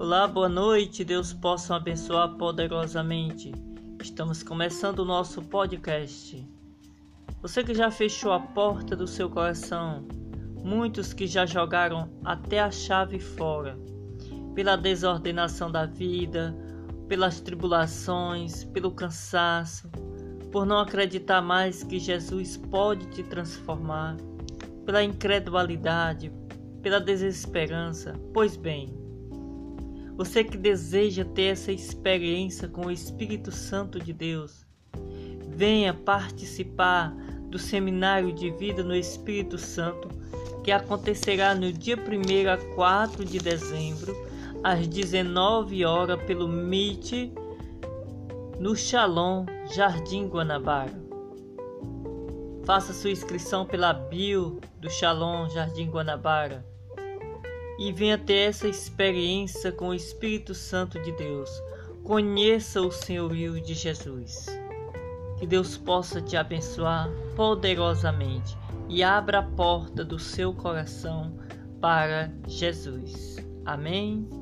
Olá, boa noite. Deus possa abençoar poderosamente. Estamos começando o nosso podcast. Você que já fechou a porta do seu coração, muitos que já jogaram até a chave fora, pela desordenação da vida, pelas tribulações, pelo cansaço, por não acreditar mais que Jesus pode te transformar, pela incredulidade, pela desesperança. Pois bem, você que deseja ter essa experiência com o Espírito Santo de Deus, venha participar do seminário de vida no Espírito Santo que acontecerá no dia 1 a 4 de dezembro, às 19 horas, pelo Meet no Shalom Jardim Guanabara. Faça sua inscrição pela bio do Shalom Jardim Guanabara e venha ter essa experiência com o Espírito Santo de Deus. Conheça o senhorio de Jesus. Que Deus possa te abençoar poderosamente e abra a porta do seu coração para Jesus. Amém.